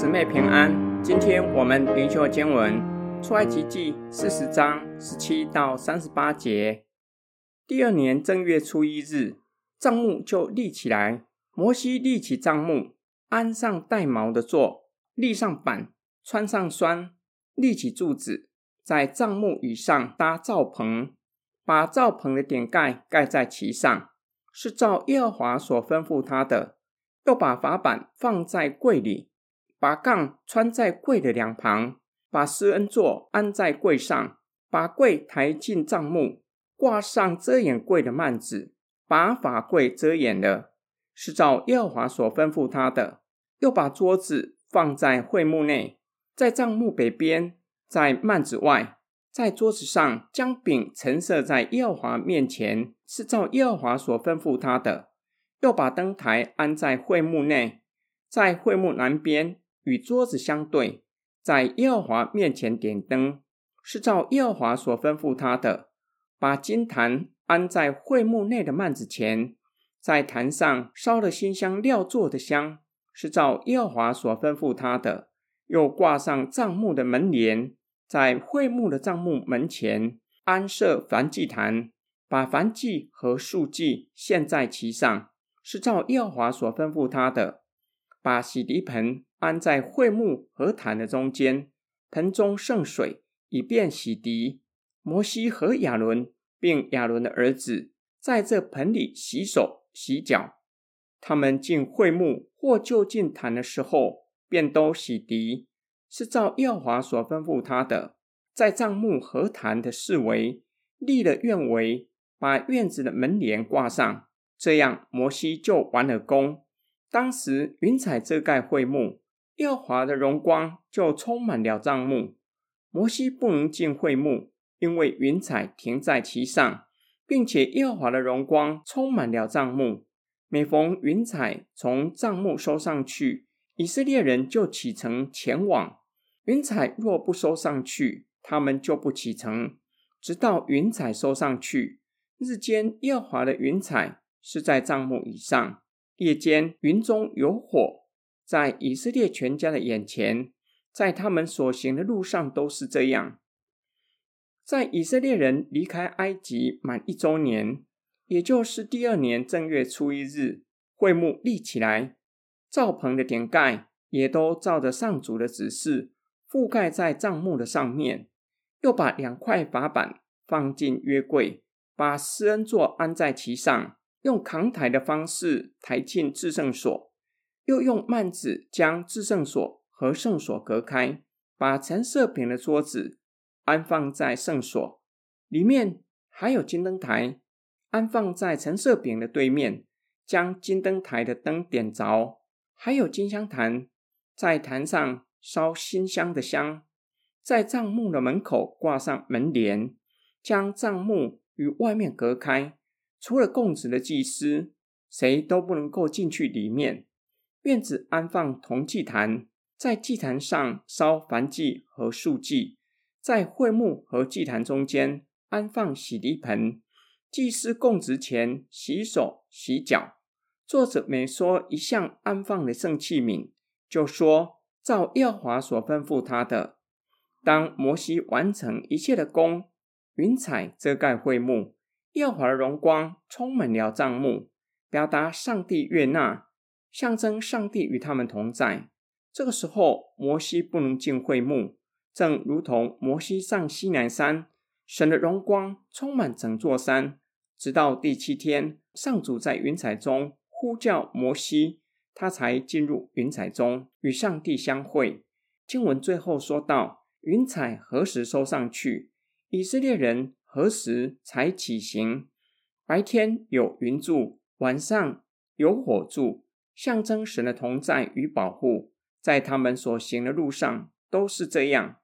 姊妹平安。今天我们灵修经文出埃及记四十章十七到三十八节。第二年正月初一日，帐幕就立起来。摩西立起帐幕，安上带毛的座，立上板，穿上栓，立起柱子，在帐幕以上搭罩棚，把罩棚的顶盖盖在其上，是照耶和华所吩咐他的。又把法版放在柜里。把杠穿在柜的两旁，把施恩座安在柜上，把柜抬进帐幕，挂上遮掩柜的幔子，把法柜遮掩了，是照耶和华所吩咐他的。又把桌子放在会幕内，在帐幕北边，在幔子外，在桌子上将饼陈设在耶和华面前，是照耶和华所吩咐他的。又把灯台安在会幕内，在会幕南边。与桌子相对，在耶和华面前点灯，是照耶和华所吩咐他的。把金坛安在会幕内的幔子前，在坛上烧了馨香料做的香，是照耶和华所吩咐他的。又挂上帐幕的门帘，在会幕的帐幕门前安设燔祭坛，把燔祭和素祭献在其上，是照耶和华所吩咐他的。把洗涤盆。安在会幕和坛的中间，盆中盛水，以便洗涤。摩西和亚伦并亚伦的儿子在这盆里洗手洗脚。他们进会幕或就近坛的时候，便都洗涤，是照耶和华所吩咐他的。在帐幕和坛的四围立了院围，把院子的门帘挂上，这样摩西就完了工。当时云彩遮盖会幕。耶和华的荣光就充满了帐幕，摩西不能进会幕，因为云彩停在其上，并且耶和华的荣光充满了帐幕。每逢云彩从帐幕收上去，以色列人就启程前往；云彩若不收上去，他们就不启程，直到云彩收上去。日间耶和华的云彩是在帐幕以上，夜间云中有火。在以色列全家的眼前，在他们所行的路上都是这样。在以色列人离开埃及满一周年，也就是第二年正月初一日，会幕立起来，罩棚的顶盖也都照着上主的指示覆盖在帐幕的上面。又把两块法板放进约柜，把施恩座安在其上，用扛抬的方式抬进至圣所。又用幔子将至圣所和圣所隔开，把陈设饼的桌子安放在圣所里面，还有金灯台安放在陈设饼的对面，将金灯台的灯点着，还有金香坛，在坛上烧馨香的香，在帐幕的门口挂上门帘，将帐幕与外面隔开，除了供职的祭司，谁都不能够进去里面。院子安放铜祭坛，在祭坛上烧燔祭和素祭，在会幕和祭坛中间安放洗涤盆。祭司供职前洗手洗脚。作者每说一项安放的圣器皿，就说照耀华所吩咐他的。当摩西完成一切的工，云彩遮盖会幕，耀华的荣光充满了帐幕，表达上帝悦纳。象征上帝与他们同在。这个时候，摩西不能进会幕，正如同摩西上西南山，神的荣光充满整座山。直到第七天，上主在云彩中呼叫摩西，他才进入云彩中与上帝相会。经文最后说道：云彩何时收上去？以色列人何时才起行？白天有云柱，晚上有火柱。象征神的同在与保护，在他们所行的路上都是这样。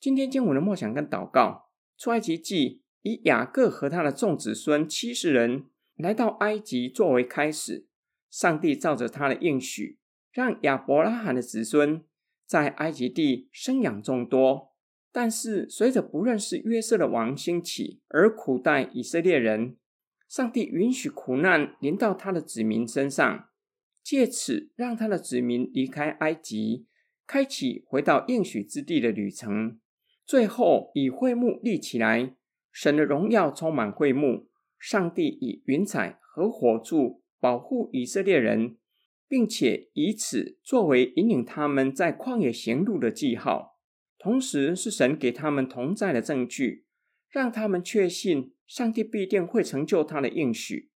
今天经文的梦想跟祷告，出埃及记以雅各和他的众子孙七十人来到埃及作为开始。上帝照着他的应许，让亚伯拉罕的子孙在埃及地生养众多。但是随着不认识约瑟的王兴起，而苦待以色列人，上帝允许苦难临到他的子民身上。借此让他的子民离开埃及，开启回到应许之地的旅程。最后以会幕立起来，神的荣耀充满会幕。上帝以云彩和火柱保护以色列人，并且以此作为引领他们在旷野行路的记号，同时是神给他们同在的证据，让他们确信上帝必定会成就他的应许。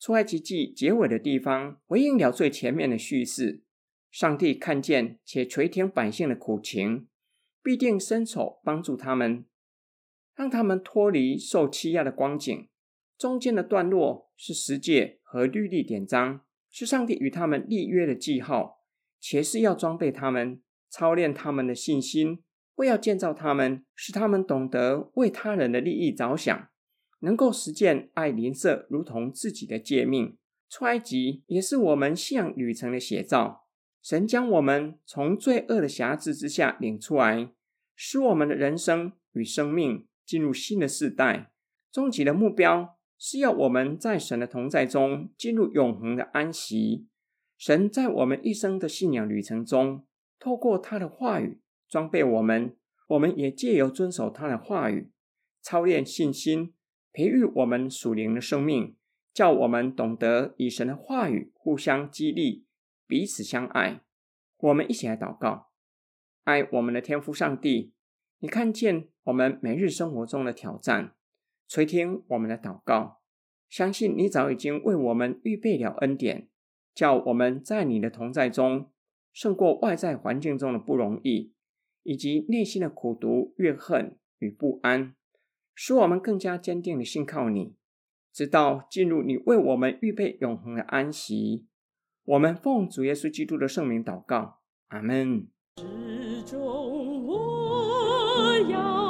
出埃及记结尾的地方回应了最前面的叙事，上帝看见且垂听百姓的苦情。必定伸手帮助他们，让他们脱离受欺压的光景。中间的段落是十诫和律例典章，是上帝与他们立约的记号，且是要装备他们、操练他们的信心，为要建造他们，使他们懂得为他人的利益着想，能够实践爱邻舍如同自己的诫命。出埃及也是我们信仰旅程的写照。神将我们从罪恶的辖制之下领出来，使我们的人生与生命进入新的世代。终极的目标是要我们在神的同在中进入永恒的安息。神在我们一生的信仰旅程中，透过他的话语装备我们，我们也借由遵守他的话语，操练信心，培育我们属灵的生命，叫我们懂得以神的话语互相激励。彼此相爱，我们一起来祷告。爱我们的天父上帝，你看见我们每日生活中的挑战，垂听我们的祷告。相信你早已经为我们预备了恩典，叫我们在你的同在中胜过外在环境中的不容易，以及内心的苦毒、怨恨与不安，使我们更加坚定的信靠你，直到进入你为我们预备永恒的安息。我们奉主耶稣基督的圣名祷告。阿门。始终我要。